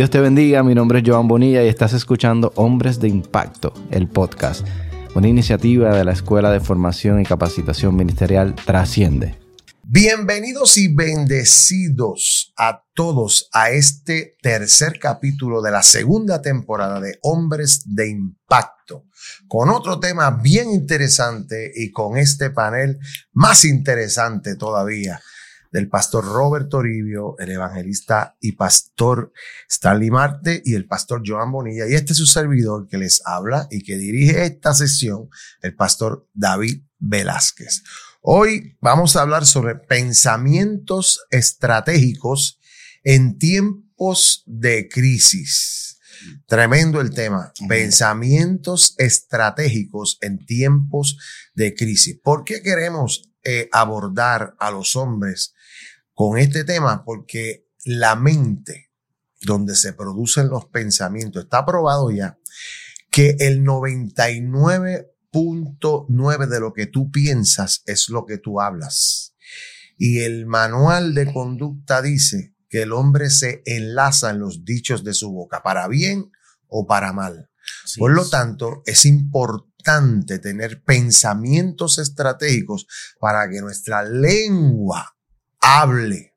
Dios te bendiga, mi nombre es Joan Bonilla y estás escuchando Hombres de Impacto, el podcast, una iniciativa de la Escuela de Formación y Capacitación Ministerial Trasciende. Bienvenidos y bendecidos a todos a este tercer capítulo de la segunda temporada de Hombres de Impacto, con otro tema bien interesante y con este panel más interesante todavía del pastor Robert Toribio, el evangelista y pastor Stanley Marte y el pastor Joan Bonilla. Y este es su servidor que les habla y que dirige esta sesión, el pastor David Velázquez. Hoy vamos a hablar sobre pensamientos estratégicos en tiempos de crisis. Tremendo el tema. Pensamientos estratégicos en tiempos de crisis. ¿Por qué queremos eh, abordar a los hombres con este tema? Porque la mente, donde se producen los pensamientos, está probado ya que el 99 punto nueve de lo que tú piensas es lo que tú hablas. Y el manual de conducta dice que el hombre se enlaza en los dichos de su boca, para bien o para mal. Por lo tanto, es importante tener pensamientos estratégicos para que nuestra lengua hable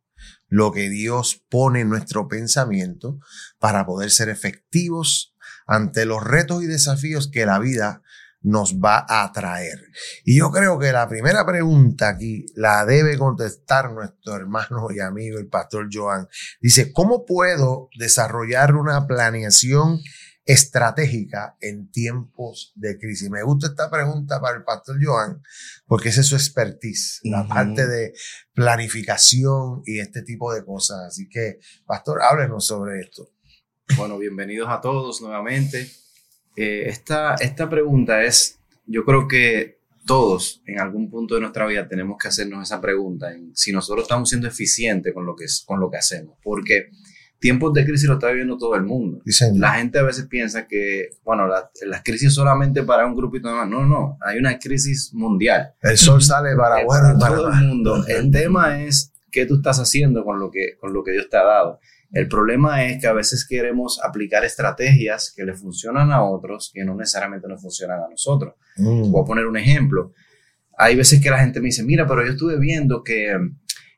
lo que Dios pone en nuestro pensamiento para poder ser efectivos ante los retos y desafíos que la vida nos va a traer. Y yo creo que la primera pregunta aquí la debe contestar nuestro hermano y amigo, el pastor Joan. Dice, ¿cómo puedo desarrollar una planeación estratégica en tiempos de crisis? Me gusta esta pregunta para el pastor Joan porque esa es su expertise, la parte de planificación y este tipo de cosas. Así que, pastor, háblenos sobre esto. Bueno, bienvenidos a todos nuevamente. Eh, esta, esta pregunta es, yo creo que todos en algún punto de nuestra vida tenemos que hacernos esa pregunta, en si nosotros estamos siendo eficientes con lo que, con lo que hacemos, porque tiempos de crisis lo está viviendo todo el mundo. La gente a veces piensa que, bueno, las crisis solamente para un grupito de más. No, no, hay una crisis mundial. El sol sale para, bueno, para todo el mundo. El tema es qué tú estás haciendo con lo que, con lo que Dios te ha dado. El problema es que a veces queremos aplicar estrategias que le funcionan a otros que no necesariamente nos funcionan a nosotros. Mm. Voy a poner un ejemplo. Hay veces que la gente me dice, mira, pero yo estuve viendo que,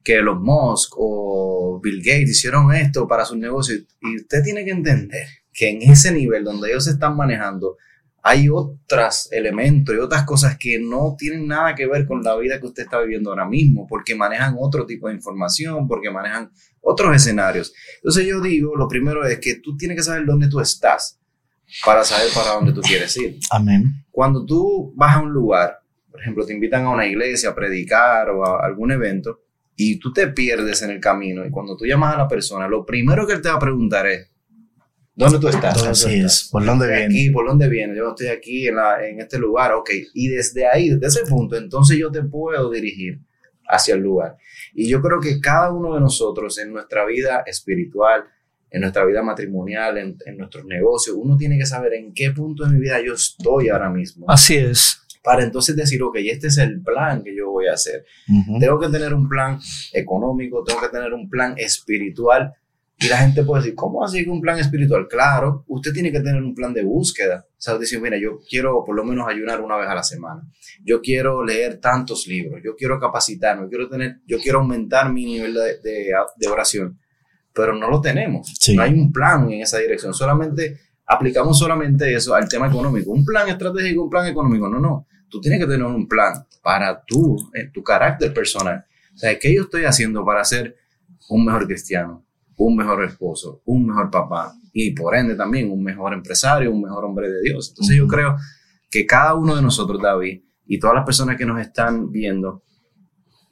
que los Musk o Bill Gates hicieron esto para sus negocios. Y usted tiene que entender que en ese nivel donde ellos se están manejando, hay otros elementos y otras cosas que no tienen nada que ver con la vida que usted está viviendo ahora mismo, porque manejan otro tipo de información, porque manejan otros escenarios. Entonces yo digo, lo primero es que tú tienes que saber dónde tú estás para saber para dónde tú quieres ir. Amén. Cuando tú vas a un lugar, por ejemplo, te invitan a una iglesia a predicar o a algún evento, y tú te pierdes en el camino, y cuando tú llamas a la persona, lo primero que él te va a preguntar es, ¿Dónde tú estás? Así es. ¿Por dónde viene? Aquí, ¿por dónde viene? Yo estoy aquí en, la, en este lugar, ok. Y desde ahí, desde ese punto, entonces yo te puedo dirigir hacia el lugar. Y yo creo que cada uno de nosotros en nuestra vida espiritual, en nuestra vida matrimonial, en, en nuestros negocios, uno tiene que saber en qué punto de mi vida yo estoy ahora mismo. Así es. Para entonces decir, ok, este es el plan que yo voy a hacer. Tengo que tener un plan económico, tengo que tener un plan espiritual y la gente puede decir, ¿cómo así que un plan espiritual? Claro, usted tiene que tener un plan de búsqueda. O sea, decir, mira, yo quiero por lo menos ayunar una vez a la semana. Yo quiero leer tantos libros. Yo quiero capacitarme. Yo quiero, tener, yo quiero aumentar mi nivel de, de, oración. Pero no lo tenemos. No hay un plan en esa dirección. Solamente aplicamos solamente eso al tema económico. Un plan estratégico, un plan económico. No, no. Tú tienes que tener un plan para tú, en tu carácter personal. O sea, ¿qué yo estoy haciendo para ser un mejor cristiano? un mejor esposo, un mejor papá y por ende también un mejor empresario, un mejor hombre de Dios. Entonces yo creo que cada uno de nosotros, David, y todas las personas que nos están viendo,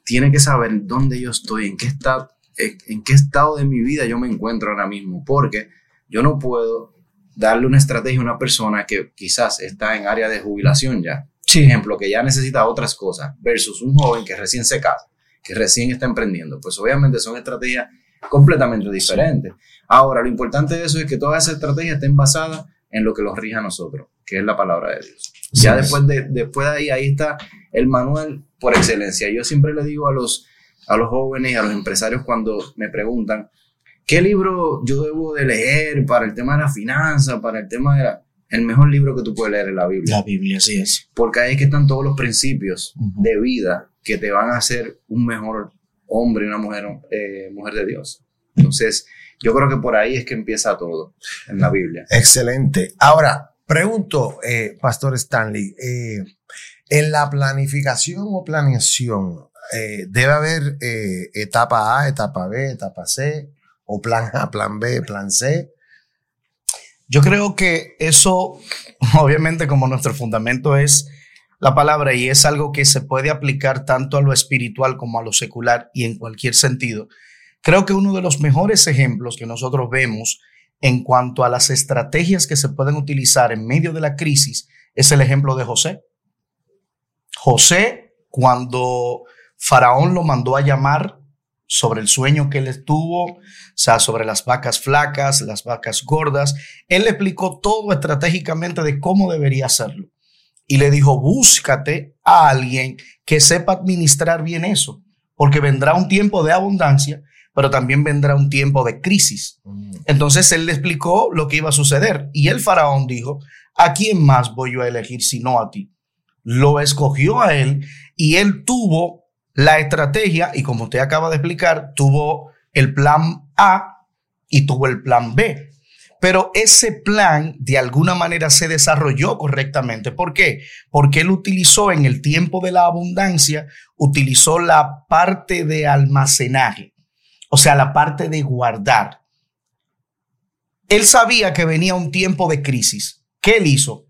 tienen que saber dónde yo estoy, en qué, estado, en qué estado de mi vida yo me encuentro ahora mismo, porque yo no puedo darle una estrategia a una persona que quizás está en área de jubilación ya. Por ejemplo, que ya necesita otras cosas, versus un joven que recién se casa, que recién está emprendiendo. Pues obviamente son estrategias completamente diferente. Ahora, lo importante de eso es que todas esas estrategias estén basadas en lo que los rige a nosotros, que es la palabra de Dios. Ya después de, después de ahí, ahí está el manual por excelencia. Yo siempre le digo a los, a los jóvenes, a los empresarios cuando me preguntan, ¿qué libro yo debo de leer para el tema de la finanza, para el tema de la... El mejor libro que tú puedes leer es la Biblia. La Biblia, así es. Porque ahí es que están todos los principios de vida que te van a hacer un mejor hombre y una mujer, eh, mujer de Dios. Entonces, yo creo que por ahí es que empieza todo en la Biblia. Excelente. Ahora, pregunto, eh, Pastor Stanley, eh, en la planificación o planeación, ¿debe haber etapa A, etapa B, etapa C, o plan A, plan B, plan C? Yo creo que eso, obviamente como nuestro fundamento es la palabra y es algo que se puede aplicar tanto a lo espiritual como a lo secular y en cualquier sentido. Creo que uno de los mejores ejemplos que nosotros vemos en cuanto a las estrategias que se pueden utilizar en medio de la crisis es el ejemplo de José. José, cuando Faraón lo mandó a llamar sobre el sueño que él tuvo, o sea, sobre las vacas flacas, las vacas gordas, él le explicó todo estratégicamente de cómo debería hacerlo y le dijo, búscate a alguien que sepa administrar bien eso, porque vendrá un tiempo de abundancia, pero también vendrá un tiempo de crisis. Mm. Entonces él le explicó lo que iba a suceder y el faraón dijo, ¿a quién más voy yo a elegir sino a ti? Lo escogió a él y él tuvo la estrategia y como usted acaba de explicar, tuvo el plan A y tuvo el plan B. Pero ese plan de alguna manera se desarrolló correctamente. ¿Por qué? Porque él utilizó en el tiempo de la abundancia, utilizó la parte de almacenaje, o sea, la parte de guardar. Él sabía que venía un tiempo de crisis. ¿Qué él hizo?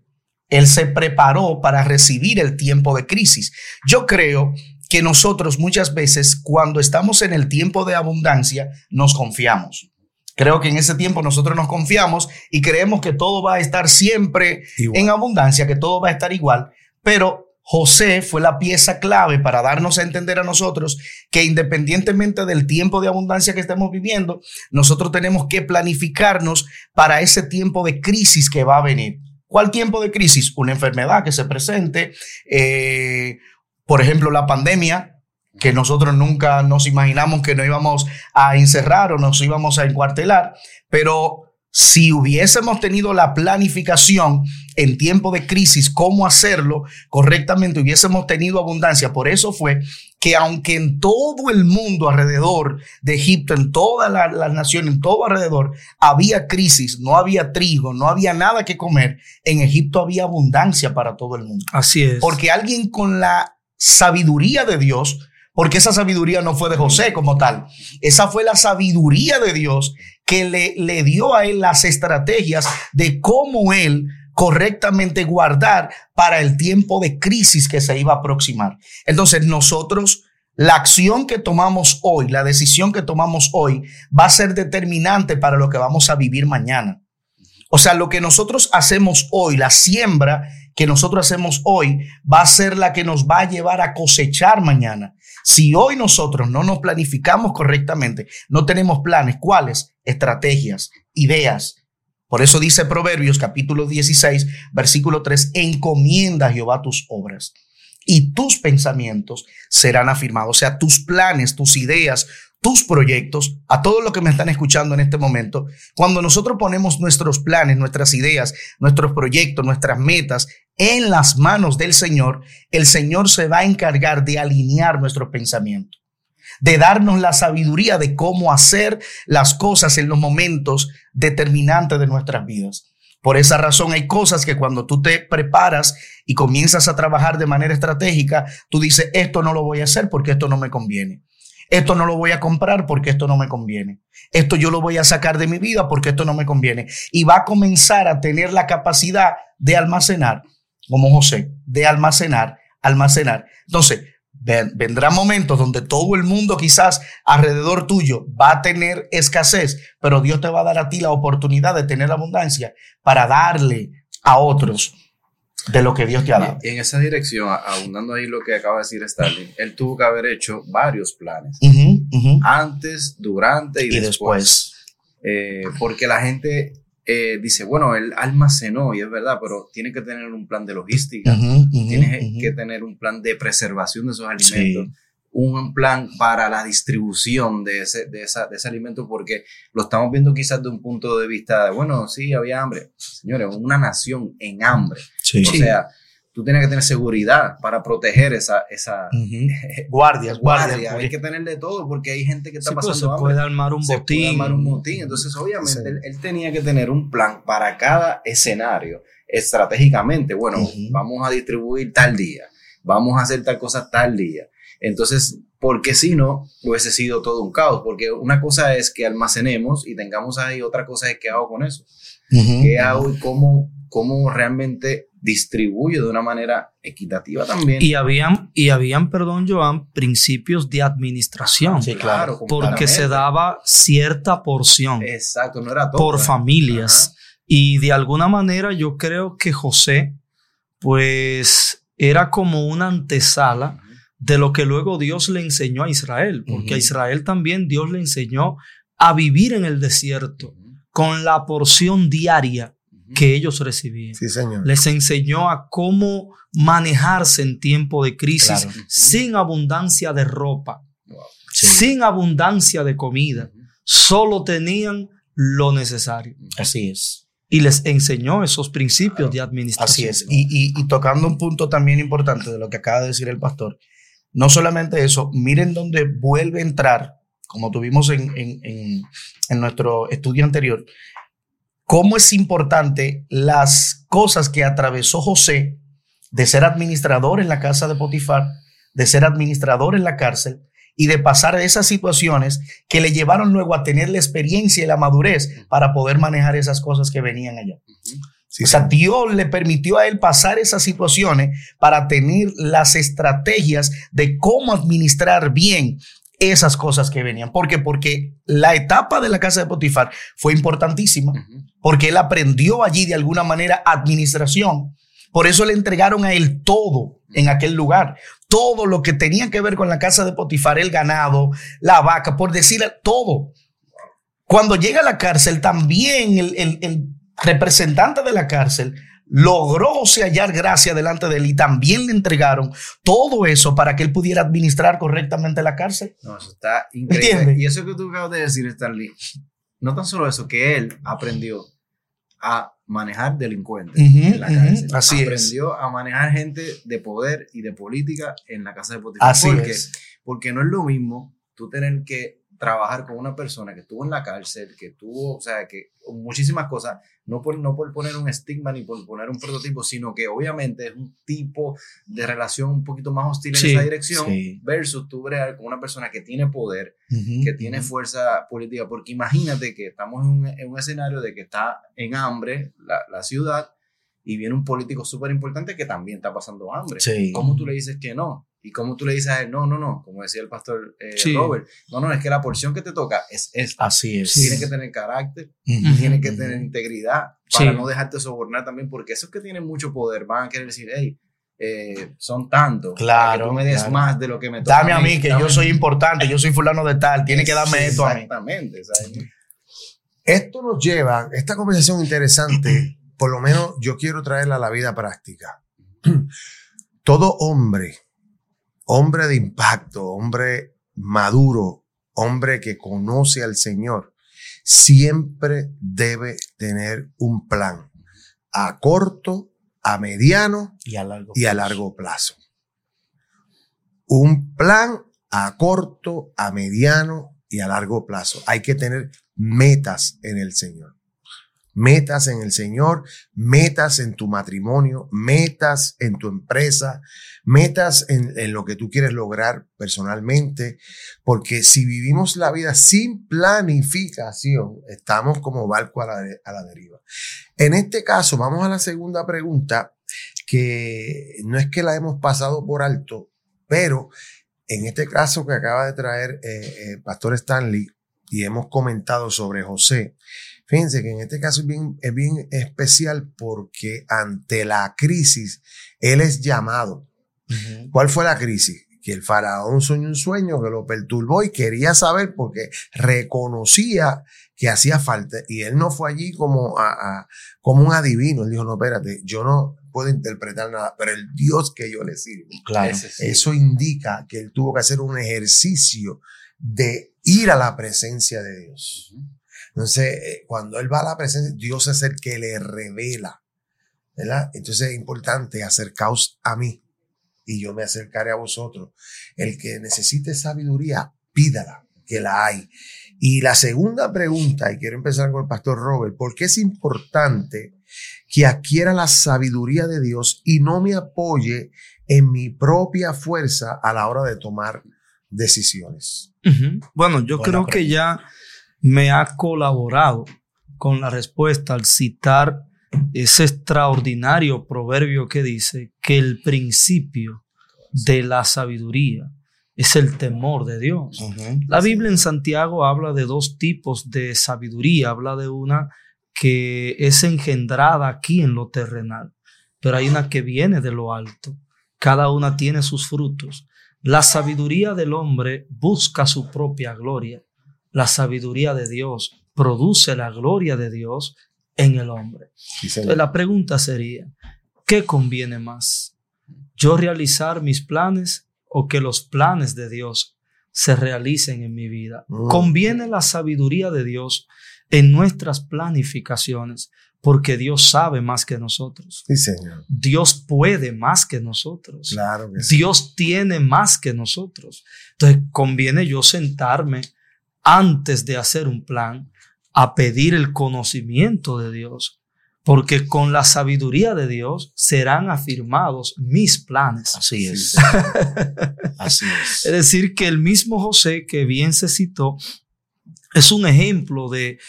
Él se preparó para recibir el tiempo de crisis. Yo creo que nosotros muchas veces cuando estamos en el tiempo de abundancia nos confiamos. Creo que en ese tiempo nosotros nos confiamos y creemos que todo va a estar siempre en abundancia, que todo va a estar igual, pero José fue la pieza clave para darnos a entender a nosotros que independientemente del tiempo de abundancia que estemos viviendo, nosotros tenemos que planificarnos para ese tiempo de crisis que va a venir. ¿Cuál tiempo de crisis? Una enfermedad que se presente, eh, por ejemplo, la pandemia, que nosotros nunca nos imaginamos que nos íbamos a encerrar o nos íbamos a encuartelar, pero si hubiésemos tenido la planificación en tiempo de crisis, cómo hacerlo correctamente, hubiésemos tenido abundancia. Por eso fue que aunque en todo el mundo alrededor de Egipto, en toda la, la nación, en todo alrededor, había crisis, no había trigo, no había nada que comer, en Egipto había abundancia para todo el mundo. Así es. Porque alguien con la sabiduría de Dios porque esa sabiduría no fue de José como tal. Esa fue la sabiduría de Dios que le, le dio a él las estrategias de cómo él correctamente guardar para el tiempo de crisis que se iba a aproximar. Entonces nosotros, la acción que tomamos hoy, la decisión que tomamos hoy, va a ser determinante para lo que vamos a vivir mañana. O sea, lo que nosotros hacemos hoy, la siembra que nosotros hacemos hoy, va a ser la que nos va a llevar a cosechar mañana. Si hoy nosotros no nos planificamos correctamente, no tenemos planes, ¿cuáles? Estrategias, ideas. Por eso dice Proverbios capítulo 16, versículo 3, encomienda a Jehová tus obras y tus pensamientos serán afirmados. O sea, tus planes, tus ideas, tus proyectos, a todos los que me están escuchando en este momento, cuando nosotros ponemos nuestros planes, nuestras ideas, nuestros proyectos, nuestras metas en las manos del Señor, el Señor se va a encargar de alinear nuestros pensamientos, de darnos la sabiduría de cómo hacer las cosas en los momentos determinantes de nuestras vidas. Por esa razón hay cosas que cuando tú te preparas y comienzas a trabajar de manera estratégica, tú dices, esto no lo voy a hacer porque esto no me conviene. Esto no lo voy a comprar porque esto no me conviene. Esto yo lo voy a sacar de mi vida porque esto no me conviene. Y va a comenzar a tener la capacidad de almacenar, como José, de almacenar, almacenar. Entonces, vendrá momentos donde todo el mundo quizás alrededor tuyo va a tener escasez, pero Dios te va a dar a ti la oportunidad de tener abundancia para darle a otros de lo que Dios te ha dado. Y en esa dirección, abundando ahí lo que acaba de decir Stalin, él tuvo que haber hecho varios planes. Antes, durante y, después. Eh, porque la gente eh, dice, bueno, él almacenó, y es verdad, pero tiene que tener un plan de logística, tiene que tener un plan de preservación de esos alimentos. Un plan para la distribución de ese, de, esa, de ese alimento porque lo estamos viendo quizás de un punto de vista de, bueno, sí, había hambre. Señores, una nación en hambre. O sea, tú tienes que tener seguridad para proteger esa... esa guardias, guardias. Hay que tener de todo porque hay gente que está pues, pasando se puede armar un se botín. Puede armar un botín. Entonces, obviamente, él, tenía que tener un plan para cada escenario estratégicamente. Bueno, vamos a distribuir tal día, vamos a hacer tal cosa tal día. Entonces, porque si no, hubiese sido todo un caos, porque una cosa es que almacenemos y tengamos ahí, otra cosa es qué hago con eso. ¿Qué hago y cómo, cómo realmente distribuyo de una manera equitativa también? Y habían, y habían, perdón, Joan, principios de administración. Sí, claro. Porque se daba cierta porción. Exacto, no era todo. Por familias. Y de alguna manera yo creo que José, pues, era como una antesala de lo que luego Dios le enseñó a Israel, porque a Israel también Dios le enseñó a vivir en el desierto con la porción diaria que ellos recibían. Sí, señor. Les enseñó a cómo manejarse en tiempo de crisis sin abundancia de ropa, sin abundancia de comida. Solo tenían lo necesario. Así es. Y les enseñó esos principios de administración. Así es. Y, y, tocando un punto también importante de lo que acaba de decir el pastor, no solamente eso, miren dónde vuelve a entrar, como tuvimos en, nuestro estudio anterior, cómo es importante las cosas que atravesó José de ser administrador en la casa de Potifar, de ser administrador en la cárcel y de pasar esas situaciones que le llevaron luego a tener la experiencia y la madurez para poder manejar esas cosas que venían allá o sea, Dios le permitió a él pasar esas situaciones para tener las estrategias de cómo administrar bien esas cosas que venían. ¿Por qué? Porque la etapa de la casa de Potifar fue importantísima, porque él aprendió allí de alguna manera administración. Por eso le entregaron a él todo en aquel lugar. Todo lo que tenía que ver con la casa de Potifar, el ganado, la vaca, por decir todo. Cuando llega a la cárcel, también el, el representante de la cárcel, logró hallar gracia delante de él y también le entregaron todo eso para que él pudiera administrar correctamente la cárcel. No, eso está increíble. Y eso que tú acabas de decir, Stanley, no tan solo eso, que él aprendió a manejar delincuentes en la cárcel. así aprendió a manejar gente de poder y de política en la casa de Potifar. Así es. Porque no es lo mismo tú tener que trabajar con una persona que estuvo en la cárcel, que tuvo, o sea, que muchísimas cosas, no por, no por poner un estigma ni por poner un prototipo, sino que obviamente es un tipo de relación un poquito más hostil en esa dirección versus tú bregar con una persona que tiene poder, que tiene fuerza política, porque imagínate que estamos en un, escenario de que está en hambre la, la ciudad y viene un político súper importante que también está pasando hambre. ¿Cómo tú le dices que no? ¿Y cómo tú le dices a él, no, no, no, como decía el pastor eh, Robert, no, no, es que la porción que te toca es esta. Así es. Tiene que tener carácter, tiene que tener integridad para no dejarte sobornar también, porque esos que tienen mucho poder van a querer decir, hey, eh, son tantos. Claro. Que tú me des más de lo que me toca. Dame a mí, que yo soy importante, yo soy fulano de tal, tiene que darme esto a mí. Exactamente. Esto nos lleva, esta conversación interesante, por lo menos yo quiero traerla a la vida práctica. Todo hombre hombre de impacto, hombre maduro, hombre que conoce al Señor, siempre debe tener un plan a corto, a mediano y a largo, y a largo plazo. Un plan a corto, a mediano y a largo plazo. Hay que tener metas en el Señor metas en el Señor, metas en tu matrimonio, metas en tu empresa, metas en, lo que tú quieres lograr personalmente, porque si vivimos la vida sin planificación, estamos como barco a la, a la deriva. En este caso, vamos a la segunda pregunta, que no es que la hemos pasado por alto, pero en este caso que acaba de traer eh, eh Pastor Stanley y hemos comentado sobre José, Fíjense que en este caso es bien, es bien especial porque ante la crisis, él es llamado. ¿Cuál fue la crisis? que el faraón soñó un sueño que lo perturbó y quería saber porque reconocía que hacía falta y él no fue allí como, a, como un adivino. Él dijo, no, espérate, yo no puedo interpretar nada, pero el Dios que yo le sirvo. Claro. Eso indica que él tuvo que hacer un ejercicio de ir a la presencia de Dios. Entonces, eh, cuando él va a la presencia, Dios es el que le revela. ¿verdad? Entonces es importante acercaos a mí y yo me acercaré a vosotros. El que necesite sabiduría, pídala, que la hay. Y la segunda pregunta, y quiero empezar con el pastor Robert, ¿por qué es importante que adquiera la sabiduría de Dios y no me apoye en mi propia fuerza a la hora de tomar decisiones? Bueno, yo creo que ya me ha colaborado con la respuesta al citar ese extraordinario proverbio que dice que el principio de la sabiduría es el temor de Dios. La Biblia en Santiago habla de dos tipos de sabiduría. Habla de una que es engendrada aquí en lo terrenal, pero hay una que viene de lo alto. Cada una tiene sus frutos. La sabiduría del hombre busca su propia gloria. La sabiduría de Dios produce la gloria de Dios en el hombre. Entonces, la pregunta sería, ¿qué conviene más? ¿Yo realizar mis planes o que los planes de Dios se realicen en mi vida? Mm. ¿Conviene la sabiduría de Dios en nuestras planificaciones? Porque Dios sabe más que nosotros. Sí, Señor. Dios puede más que nosotros. Claro Dios tiene más que nosotros. Entonces, conviene yo sentarme antes de hacer un plan a pedir el conocimiento de Dios, porque con la sabiduría de Dios serán afirmados mis planes. Así es. Así es. Es decir, que el mismo José que bien se citó es un ejemplo de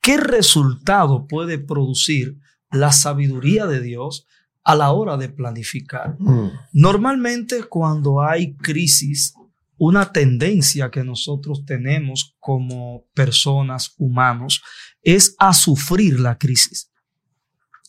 qué resultado puede producir la sabiduría de Dios a la hora de planificar. Mm. Normalmente cuando hay crisis una tendencia que nosotros tenemos como personas humanos es a sufrir la crisis.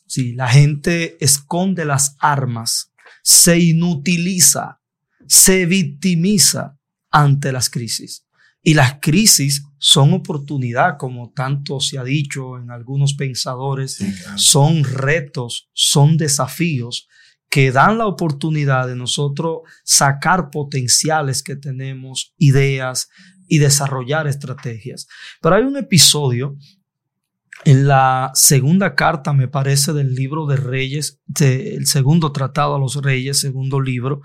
Si la gente esconde las armas, se inutiliza, se victimiza ante las crisis. Y las crisis son oportunidad, como tanto se ha dicho en algunos pensadores, son retos, son desafíos que dan la oportunidad de nosotros sacar potenciales que tenemos, ideas y desarrollar estrategias. Pero hay un episodio en la segunda carta, me parece, del libro de Reyes, del segundo tratado a los Reyes, segundo libro,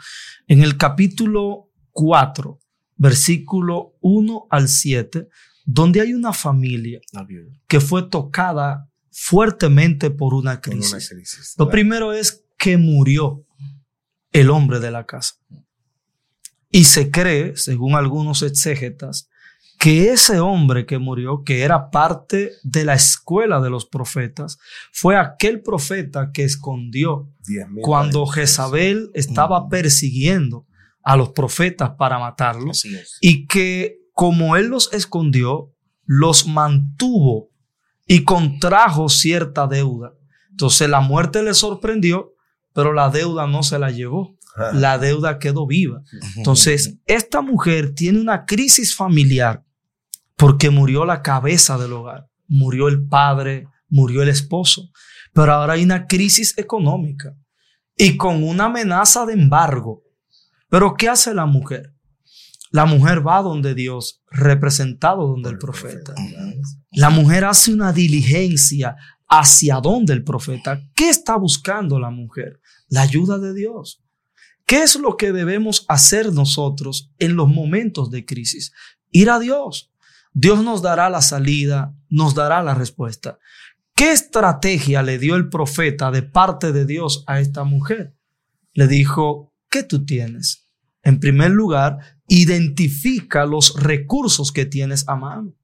en el capítulo 4, versículo 1 al 7, donde hay una familia que fue tocada fuertemente por una crisis. Lo primero es que murió el hombre de la casa. Y se cree, según algunos exégetas, que ese hombre que murió, que era parte de la escuela de los profetas, fue aquel profeta que escondió cuando Jezabel estaba persiguiendo a los profetas para matarlos y que como él los escondió, los mantuvo y contrajo cierta deuda. Entonces la muerte le sorprendió pero la deuda no se la llevó. La deuda quedó viva. Entonces, esta mujer tiene una crisis familiar porque murió la cabeza del hogar, murió el padre, murió el esposo, pero ahora hay una crisis económica y con una amenaza de embargo. Pero ¿qué hace la mujer? La mujer va donde Dios, representado donde el profeta. La mujer hace una diligencia hacia dónde el profeta. ¿Qué está buscando la mujer? La ayuda de Dios. ¿Qué es lo que debemos hacer nosotros en los momentos de crisis? Ir a Dios. Dios nos dará la salida, nos dará la respuesta. ¿Qué estrategia le dio el profeta de parte de Dios a esta mujer? Le dijo, ¿qué tú tienes? En primer lugar, identifica los recursos que tienes a mano.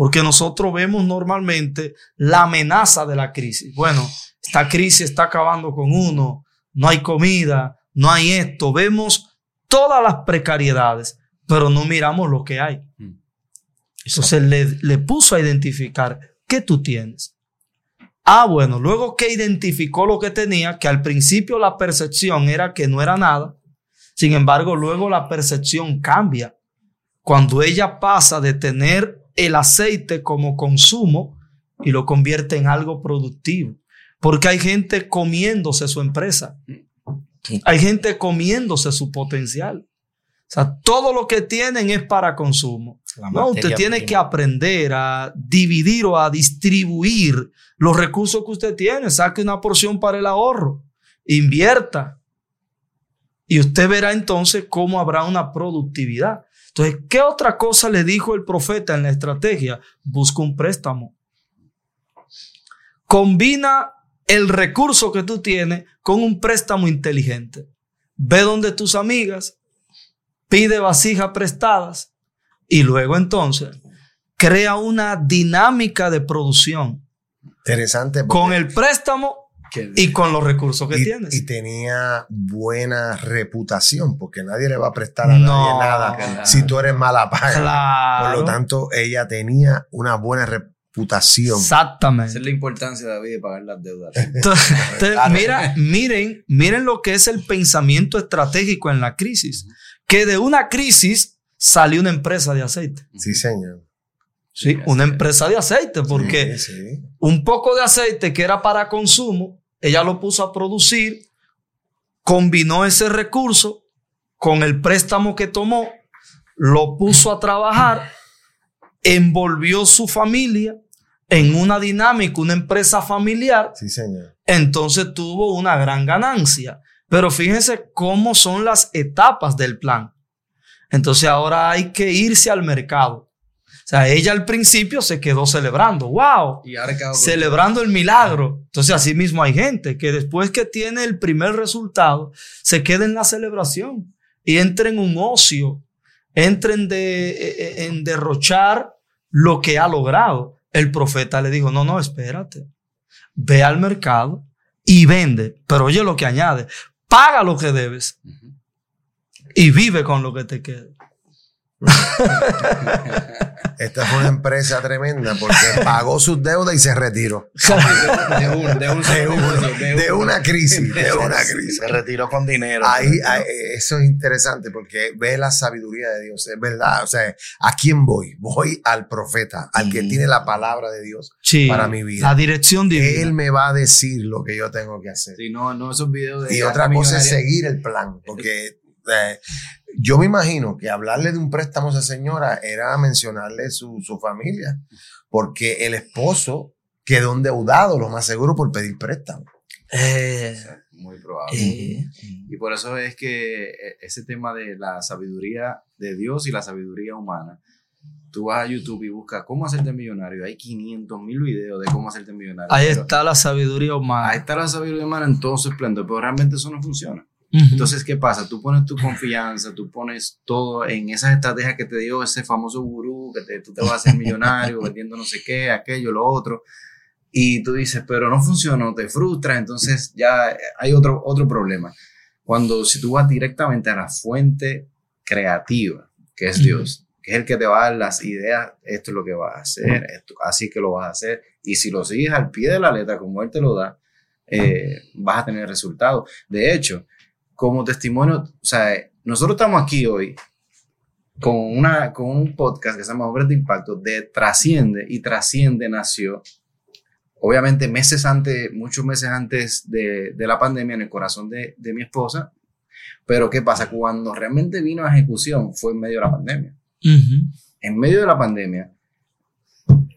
Porque nosotros vemos normalmente la amenaza de la crisis. Bueno, esta crisis está acabando con uno, no hay comida, no hay esto. Vemos todas las precariedades, pero no miramos lo que hay. Mm. Entonces le, le puso a identificar qué tú tienes. Ah, bueno, luego que identificó lo que tenía, que al principio la percepción era que no era nada, Sin embargo, luego la percepción cambia. Cuando ella pasa de tener el aceite como consumo y lo convierte en algo productivo. Porque hay gente comiéndose su empresa. Hay gente comiéndose su potencial. O sea, todo lo que tienen es para consumo. No, usted tiene que aprender a dividir o a distribuir los recursos que usted tiene. Saque una porción para el ahorro. Invierta. Y usted verá entonces cómo habrá una productividad. Entonces, ¿qué otra cosa le dijo el profeta en la estrategia? Busca un préstamo. Combina el recurso que tú tienes con un préstamo inteligente. Ve donde tus amigas, pide vasijas prestadas y luego entonces crea una dinámica de producción. Interesante. Con el préstamo y con los recursos que tienes. Y tenía buena reputación, porque nadie le va a prestar a nadie nada si tú eres mala paga. Por lo tanto, ella tenía una buena reputación. Exactamente. Esa es la importancia, David, de pagar las deudas. mira, miren, miren lo que es el pensamiento estratégico en la crisis que de una crisis salió una empresa de aceite. Sí, señor. Sí, una empresa de aceite, porque un poco de aceite que era para consumo, ella lo puso a producir, combinó ese recurso con el préstamo que tomó, lo puso a trabajar, envolvió su familia en una dinámica, una empresa familiar. Sí, señor. Entonces tuvo una gran ganancia. Pero fíjense cómo son las etapas del plan. Entonces ahora hay que irse al mercado. O sea, ella al principio se quedó celebrando, wow, y celebrando el milagro. Entonces así mismo hay gente que después que tiene el primer resultado, se queda en la celebración y entra en un ocio, entra en, de, e, e, en derrochar lo que ha logrado. El profeta le dijo, no, no, espérate, ve al mercado y vende. Pero oye lo que añade, paga lo que debes y vive con lo que te queda. Esta fue una empresa tremenda porque pagó sus deudas y se retiró. De, una crisis, de una crisis. Se retiró con dinero. Ahí, eso es interesante porque ve la sabiduría de Dios. Es verdad. O sea, ¿a quién voy? Voy al profeta, al que tiene la palabra de Dios para mi vida. La dirección divina. Él me va a decir lo que yo tengo que hacer. Sí, no, no esos videos de. Y otra cosa es seguir el plan, porque eh, yo me imagino que hablarle de un préstamo a esa señora era mencionarle su, su familia, porque el esposo quedó endeudado, lo más seguro, por pedir préstamo. Eh, muy probable. Eh, y por eso es que ese tema de la sabiduría de Dios y la sabiduría humana, tú vas a YouTube y buscas cómo hacerte millonario. Hay 500 mil videos de cómo hacerte millonario. Ahí está la sabiduría humana. Ahí está la sabiduría humana en todo su esplendor, pero realmente eso no funciona. Entonces, ¿qué pasa? Tú pones tu confianza, tú pones todo en esas estrategias que te dio ese famoso gurú, que te, tú te vas a hacer millonario vendiendo no sé qué, aquello, lo otro, y tú dices, pero no funciona, te frustra, entonces ya hay otro, otro problema. Cuando si tú vas directamente a la fuente creativa, que es Dios, que es el que te va a dar las ideas, esto es lo que vas a hacer, esto, así que lo vas a hacer, y si lo sigues al pie de la letra como Él te lo da, eh, vas a tener resultados. De hecho, como testimonio, o sea, nosotros estamos aquí hoy con, una, con un podcast que se llama Obras de Impacto de Trasciende y Trasciende nació, obviamente meses antes, muchos meses antes de, de la pandemia en el corazón de, de, mi esposa, pero ¿qué pasa? Cuando realmente vino a ejecución fue en medio de la pandemia. En medio de la pandemia,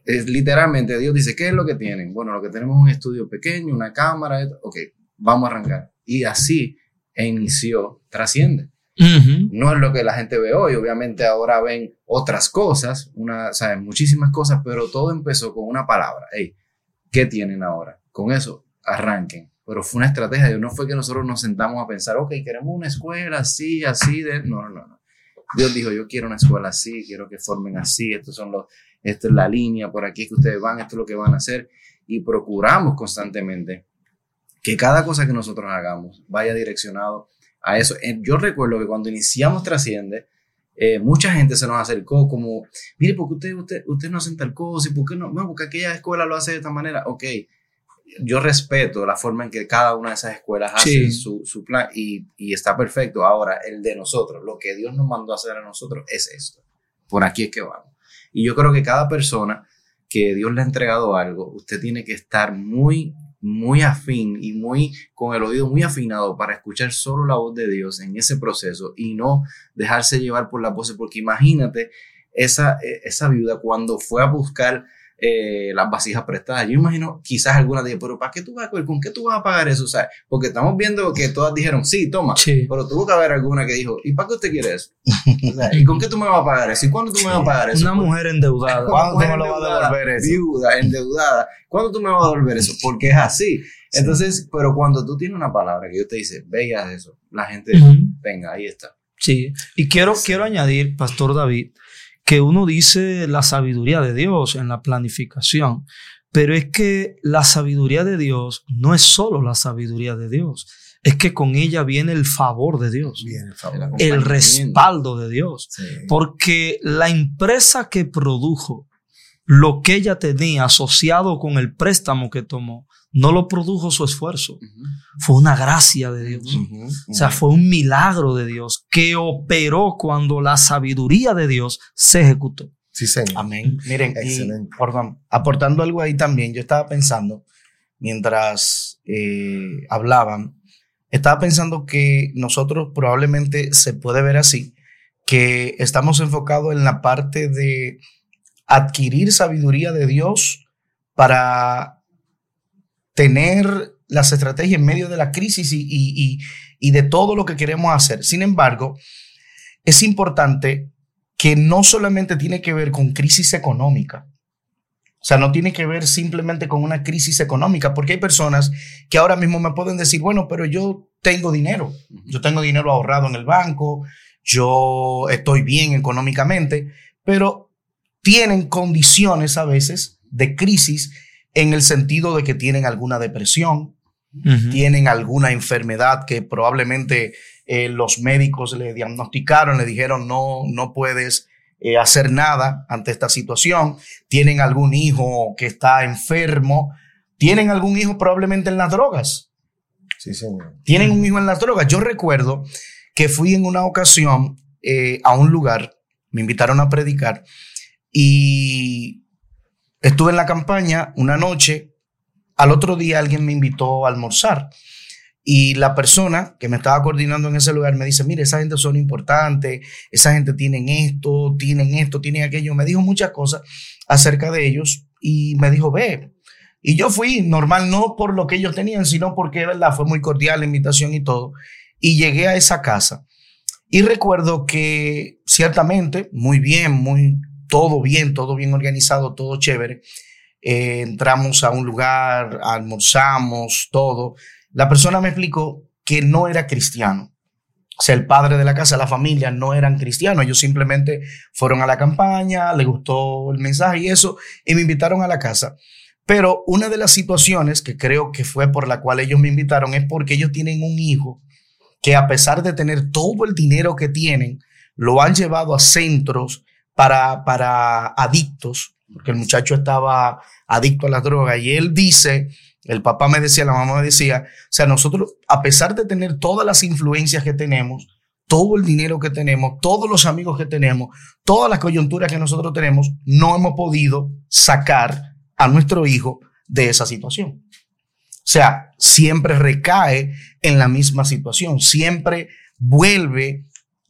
es literalmente Dios dice, ¿qué es lo que tienen? Bueno, lo que tenemos es un estudio pequeño, una cámara, ok, vamos a arrancar. Y así inició Trasciende. No es lo que la gente ve hoy, obviamente ahora ven otras cosas, una, ¿saben? muchísimas cosas, pero todo empezó con una palabra. Hey, ¿qué tienen ahora? Con eso, arranquen. Pero fue una estrategia, no fue que nosotros nos sentamos a pensar, ok, queremos una escuela así, así, de... No, no, no. Dios dijo, yo quiero una escuela así, quiero que formen así, estos son los, esta es la línea, por aquí que ustedes van, esto es lo que van a hacer. Y procuramos constantemente que cada cosa que nosotros hagamos vaya direccionado a eso. Eh, yo recuerdo que cuando iniciamos Trasciende, eh, mucha gente se nos acercó como, mire, ¿por qué usted, usted, usted no hacen tal cosa? ¿Y por qué no? No, porque aquella escuela lo hace de esta manera. Ok, yo respeto la forma en que cada una de esas escuelas hace su, su, plan y, y, está perfecto. Ahora, el de nosotros, lo que Dios nos mandó a hacer a nosotros es esto. Por aquí es que vamos. Y yo creo que cada persona que Dios le ha entregado algo, usted tiene que estar muy, muy afín y muy con el oído muy afinado para escuchar solo la voz de Dios en ese proceso y no dejarse llevar por la voces, porque imagínate esa, e, esa viuda cuando fue a buscar eh, las vasijas prestadas. Yo imagino quizás alguna digan, pero ¿para qué tú vas a ¿Con qué tú vas a pagar eso? ¿sabes? Porque estamos viendo que todas dijeron, sí, toma, pero tuvo que haber alguna que dijo, ¿y para qué usted quiere eso? ¿Y con qué tú me vas a pagar eso? ¿Y cuándo tú me vas a pagar eso? Una mujer endeudada. ¿Cuándo tú me lo vas a devolver eso? Viuda, endeudada. ¿Cuándo tú me vas a devolver eso? Porque es así. Entonces, pero cuando tú tienes una palabra que yo te dice, veas eso, la gente, venga, ahí está. Sí, y quiero, quiero añadir, Pastor David, que uno dice la sabiduría de Dios en la planificación, pero es que la sabiduría de Dios no es solo la sabiduría de Dios, es que con ella viene el favor de Dios, el, respaldo de Dios, porque la empresa que produjo lo que ella tenía asociado con el préstamo que tomó, no lo produjo su esfuerzo. Fue una gracia de Dios. O sea, fue un milagro de Dios que operó cuando la sabiduría de Dios se ejecutó. Sí, señor. Amén. Miren, aportando algo ahí también, yo estaba pensando, mientras eh, hablaban, estaba pensando que nosotros probablemente se puede ver así, que estamos enfocados en la parte de adquirir sabiduría de Dios para tener las estrategias en medio de la crisis y, de todo lo que queremos hacer. Sin embargo, es importante que no solamente tiene que ver con crisis económica, o sea, no tiene que ver simplemente con una crisis económica, porque hay personas que ahora mismo me pueden decir, bueno, pero yo tengo dinero, yo tengo dinero ahorrado en el banco, yo estoy bien económicamente, pero tienen condiciones a veces de crisis en el sentido de que tienen alguna depresión, tienen alguna enfermedad que probablemente eh, los médicos le diagnosticaron, le dijeron no, no puedes eh, hacer nada ante esta situación, tienen algún hijo que está enfermo, tienen algún hijo probablemente en las drogas. Sí, señor. Tienen un hijo en las drogas. Yo recuerdo que fui en una ocasión eh, a un lugar, me invitaron a predicar y Estuve en la campaña una noche, al otro día alguien me invitó a almorzar y la persona que me estaba coordinando en ese lugar me dice, mire, esa gente son importantes, esa gente tienen esto, tienen esto, tienen aquello. Me dijo muchas cosas acerca de ellos y me dijo, ve. Y yo fui normal, no por lo que ellos tenían, sino porque, verdad, fue muy cordial la invitación y todo. Y llegué a esa casa. Y recuerdo que ciertamente, muy bien, muy todo bien, todo bien organizado, todo chévere. Eh, entramos a un lugar, almorzamos, todo. La persona me explicó que no era cristiano. O sea, el padre de la casa, la familia no eran cristianos. Ellos simplemente fueron a la campaña, les gustó el mensaje y eso, y me invitaron a la casa. Pero una de las situaciones que creo que fue por la cual ellos me invitaron es porque ellos tienen un hijo que a pesar de tener todo el dinero que tienen, lo han llevado a centros para, para adictos, porque el muchacho estaba adicto a las drogas y él dice, el papá me decía, la mamá me decía, o sea, nosotros, a pesar de tener todas las influencias que tenemos, todo el dinero que tenemos, todos los amigos que tenemos, todas las coyunturas que nosotros tenemos, no hemos podido sacar a nuestro hijo de esa situación. O sea, siempre recae en la misma situación, siempre vuelve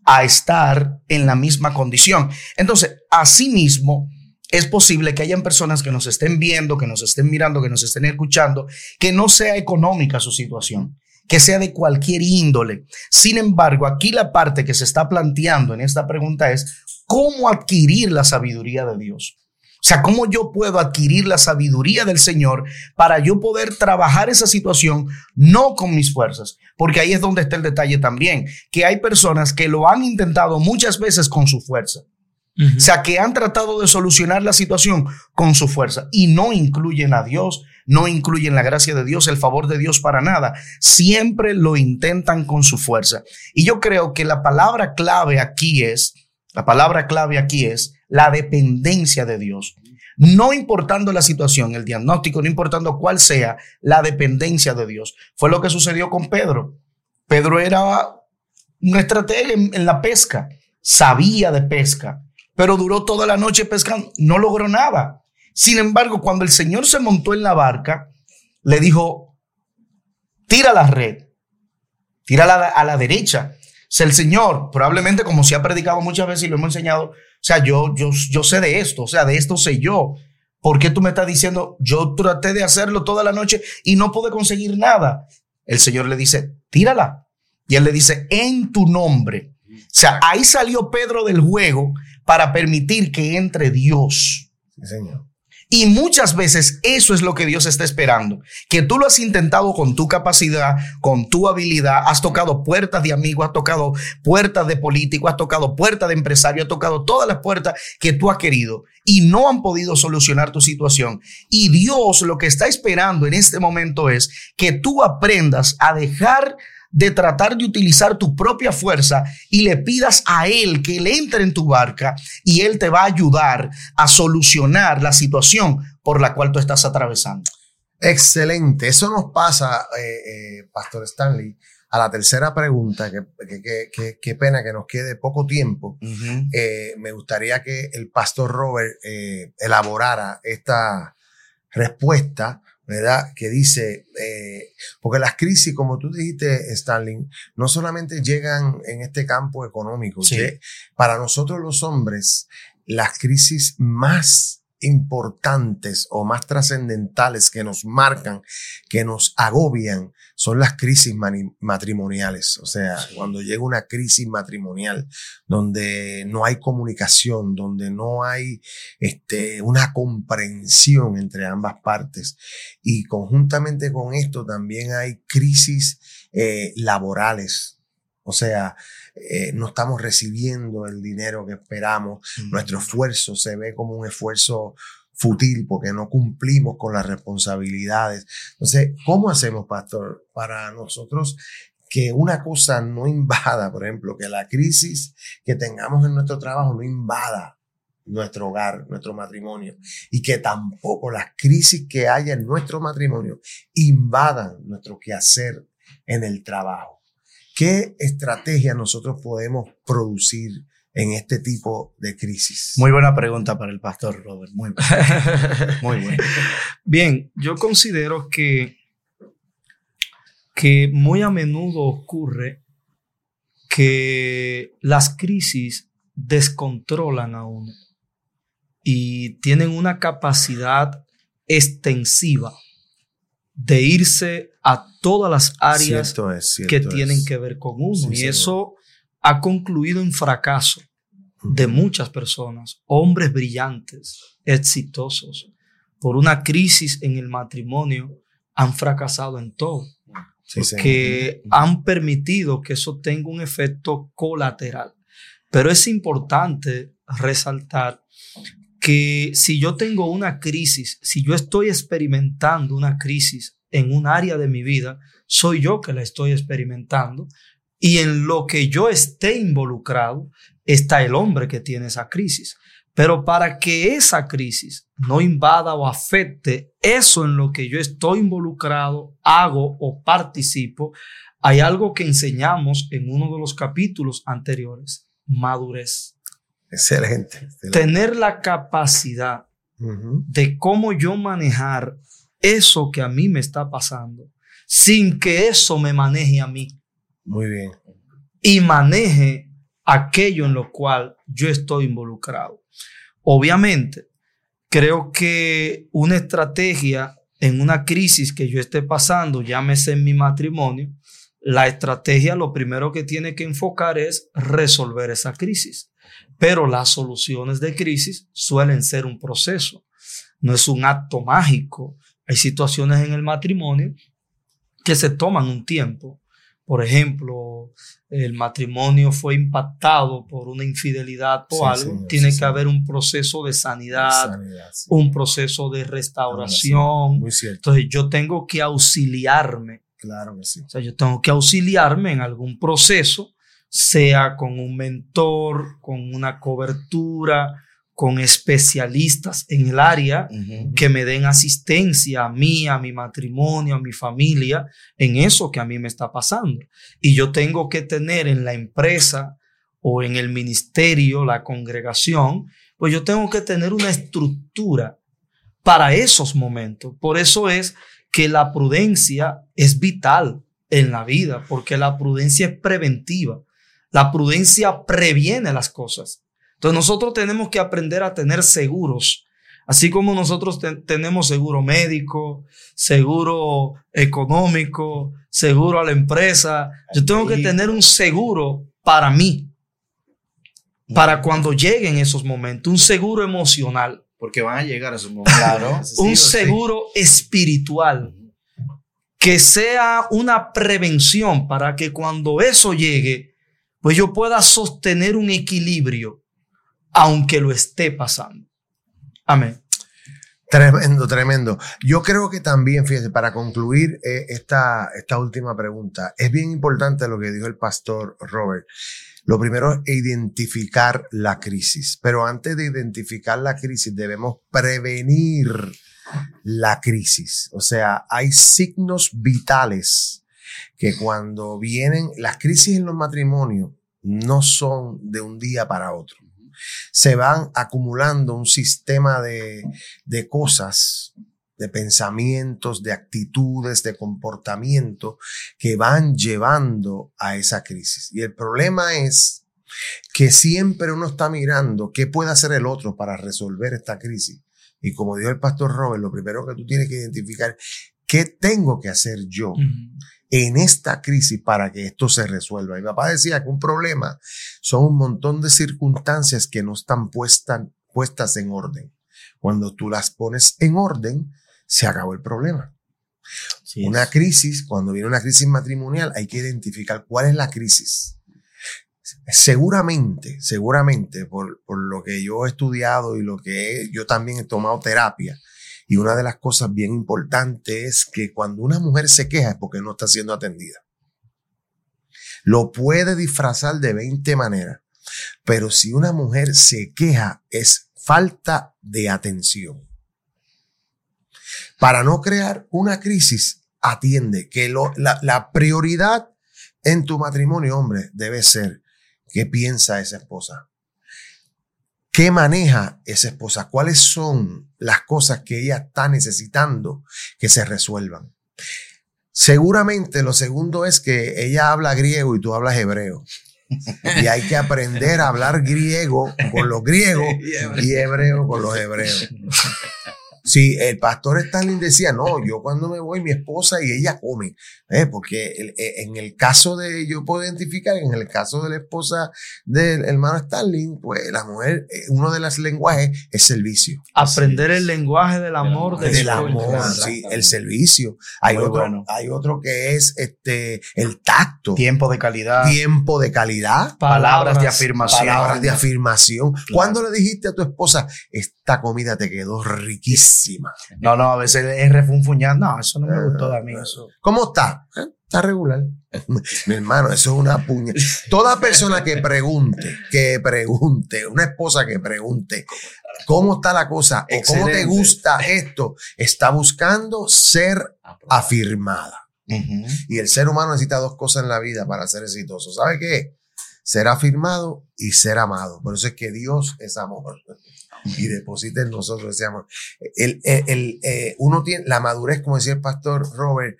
a estar en la misma condición. Entonces, asimismo, es posible que hayan personas que nos estén viendo, que nos estén mirando, que nos estén escuchando, que no sea económica su situación, que sea de cualquier índole. Sin embargo, aquí la parte que se está planteando en esta pregunta es cómo adquirir la sabiduría de Dios. O sea, ¿cómo yo puedo adquirir la sabiduría del Señor para yo poder trabajar esa situación no con mis fuerzas? Porque ahí es donde está el detalle también, que hay personas que lo han intentado muchas veces con su fuerza. O sea, que han tratado de solucionar la situación con su fuerza y no incluyen a Dios, no incluyen la gracia de Dios, el favor de Dios para nada. Siempre lo intentan con su fuerza. Y yo creo que la palabra clave aquí es, la palabra clave aquí es la dependencia de Dios. no importando la situación, el diagnóstico, no importando cuál sea la dependencia de Dios. Fue lo que sucedió con Pedro. Pedro era un estratega en, la pesca, sabía de pesca, pero duró toda la noche pescando, no logró nada. Sin embargo, cuando el Señor se montó en la barca, le dijo, tira la red, tira a la derecha. O el Señor, probablemente como se ha predicado muchas veces y lo hemos enseñado, sea, yo, yo, yo sé de esto, o sea, de esto sé yo. ¿Por qué tú me estás diciendo, yo traté de hacerlo toda la noche y no pude conseguir nada? El Señor le dice, tírala. Y él le dice, en tu nombre. O sea, ahí salió Pedro del juego para permitir que entre Dios. Sí, Señor. Y muchas veces eso es lo que Dios está esperando, que tú lo has intentado con tu capacidad, con tu habilidad, has tocado puertas de amigos, has tocado puertas de político, has tocado puertas de empresario, has tocado todas las puertas que tú has querido y no han podido solucionar tu situación. Y Dios lo que está esperando en este momento es que tú aprendas a dejar de tratar de utilizar tu propia fuerza y le pidas a Él que Él entre en tu barca y Él te va a ayudar a solucionar la situación por la cual tú estás atravesando. Excelente. Eso nos pasa, eh, eh, Pastor Stanley, a la tercera pregunta, que, qué pena que nos quede poco tiempo. Eh, me gustaría que el Pastor Robert elaborara esta respuesta ¿verdad? Que dice, eh, porque las crisis, como tú dijiste, Stalin, no solamente llegan en este campo económico, para nosotros los hombres, las crisis más importantes o más trascendentales que nos marcan, que nos agobian, son las crisis matrimoniales. O sea, cuando llega una crisis matrimonial donde no hay comunicación, donde no hay este, una comprensión entre ambas partes. Y conjuntamente con esto también hay crisis eh, laborales. O sea, eh, no estamos recibiendo el dinero que esperamos, nuestro esfuerzo se ve como un esfuerzo fútil porque no cumplimos con las responsabilidades. Entonces, ¿cómo hacemos, pastor, para nosotros que una cosa no invada, por ejemplo, que la crisis que tengamos en nuestro trabajo no invada nuestro hogar, nuestro matrimonio, y que tampoco las crisis que haya en nuestro matrimonio invadan nuestro quehacer en el trabajo? ¿Qué estrategia nosotros podemos producir en este tipo de crisis? Muy buena pregunta para el pastor Robert. Muy buena. Muy buena. Bien, yo considero que, que muy a menudo ocurre que las crisis descontrolan a uno y tienen una capacidad extensiva de irse a todas las áreas que tienen que ver con uno. y eso ha concluido en fracaso de muchas personas, hombres brillantes, exitosos, por una crisis en el matrimonio, han fracasado en todo. que han permitido que eso tenga un efecto colateral. Pero es importante resaltar que si yo tengo una crisis, si yo estoy experimentando una crisis en un área de mi vida, soy yo que la estoy experimentando y en lo que yo esté involucrado está el hombre que tiene esa crisis. Pero para que esa crisis no invada o afecte eso en lo que yo estoy involucrado, hago o participo, hay algo que enseñamos en uno de los capítulos anteriores, madurez. Excelente. Tener la capacidad de cómo yo manejar eso que a mí me está pasando sin que eso me maneje a mí. Muy bien. Y maneje aquello en lo cual yo estoy involucrado. Obviamente, creo que una estrategia en una crisis que yo esté pasando, llámese en mi matrimonio, la estrategia lo primero que tiene que enfocar es resolver esa crisis. Pero las soluciones de crisis suelen ser un proceso, no es un acto mágico. Hay situaciones en el matrimonio que se toman un tiempo. Por ejemplo, el matrimonio fue impactado por una infidelidad o algo, tiene que haber un proceso de sanidad, un proceso de restauración. Muy cierto. Entonces yo tengo que auxiliarme. Claro que sí. O sea, yo tengo que auxiliarme en algún proceso sea con un mentor, con una cobertura, con especialistas en el área que me den asistencia a mí, a mi matrimonio, a mi familia, en eso que a mí me está pasando. Y yo tengo que tener en la empresa o en el ministerio, la congregación, pues yo tengo que tener una estructura para esos momentos. Por eso es que la prudencia es vital en la vida, porque la prudencia es preventiva. La prudencia previene las cosas. Entonces nosotros tenemos que aprender a tener seguros, así como nosotros te- tenemos seguro médico, seguro económico, seguro a la empresa. Yo tengo que tener un seguro para mí, para cuando lleguen esos momentos, un seguro emocional, Porque van a llegar esos momentos. Claro. Un seguro espiritual que sea una prevención para que cuando eso llegue, pues yo pueda sostener un equilibrio, aunque lo esté pasando. Amén. Tremendo, tremendo. Yo creo que también, fíjese, para concluir eh, esta, esta última pregunta, es bien importante lo que dijo el pastor Robert. Lo primero es identificar la crisis, pero antes de identificar la crisis debemos prevenir la crisis. O sea, hay signos vitales que cuando vienen, las crisis en los matrimonios no son de un día para otro. Se van acumulando un sistema de, de cosas, de pensamientos, de actitudes, de comportamiento que van llevando a esa crisis. Y el problema es que siempre uno está mirando qué puede hacer el otro para resolver esta crisis. Y como dijo el pastor Robert, lo primero que tú tienes que identificar, ¿qué tengo que hacer yo en esta crisis para que esto se resuelva? Mi papá decía que un problema son un montón de circunstancias que no están puestas, puestas en orden. Cuando tú las pones en orden, se acabó el problema. Sí. Una crisis, cuando viene una crisis matrimonial, hay que identificar cuál es la crisis. Seguramente, seguramente, por, por lo que yo he estudiado y lo que he- yo también he tomado terapia, y una de las cosas bien importantes es que cuando una mujer se queja es porque no está siendo atendida. Lo puede disfrazar de 20 maneras, pero si una mujer se queja es falta de atención. Para no crear una crisis, atiende que lo- la, la prioridad en tu matrimonio, hombre, debe ser qué piensa esa esposa. ¿Qué maneja esa esposa? ¿Cuáles son las cosas que ella está necesitando que se resuelvan? Seguramente lo segundo es que ella habla griego y tú hablas hebreo. Y hay que aprender a hablar griego con los griegos y hebreo con los hebreos. Sí, el pastor Stanley decía, no, yo cuando me voy, mi esposa y ella comen, ¿eh? porque el- eh, en el caso de, yo puedo identificar, en el caso de la esposa del hermano Stanley, pues la mujer, eh, uno de los lenguajes es servicio. Aprender el lenguaje del amor Del del, Del Después, amor, sí, el servicio. Hay Muy otro, bueno. hay otro que es este, el tacto, Tiempo de calidad. tiempo de calidad, Palabras de afirmación. palabras de afirmación. Claro. ¿Cuándo le dijiste a tu esposa, esta comida te quedó riquísima? No, no, a veces es refunfuñar. No, eso no me gustó de mí. Eso. ¿Cómo está? "Eh, Está regular. Mi hermano, eso es una puña. Toda persona que pregunte, que pregunte, una esposa que pregunte cómo está la cosa o cómo te gusta esto, está buscando ser afirmada. Y el ser humano necesita dos cosas en la vida para ser exitoso. ¿Sabe qué? Ser afirmado y ser amado. Por eso es que Dios es amor. Y deposita en nosotros ese amor. El, el- el, eh, uno tiene, la madurez, como decía el pastor Robert,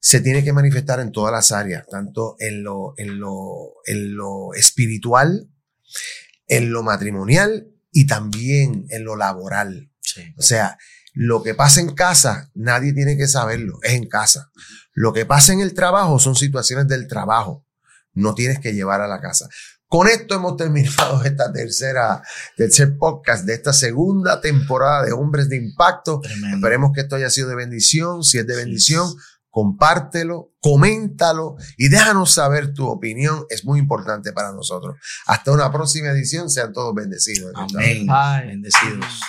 se tiene que manifestar en todas las áreas, tanto en lo, en lo, en lo espiritual, en lo matrimonial y también en lo laboral. Sí. O sea, lo que pasa en casa, nadie tiene que saberlo, es en casa. Lo que pasa en el trabajo son situaciones del trabajo, no tienes que llevar a la casa. Con esto hemos terminado esta tercera, tercer podcast de esta segunda temporada de Hombres de Impacto. Tremendo. Esperemos que esto haya sido de bendición. Si es de bendición, compártelo, coméntalo y déjanos saber tu opinión. Es muy importante para nosotros. Hasta una próxima edición. Sean todos bendecidos. Amén. Bye. Bendecidos.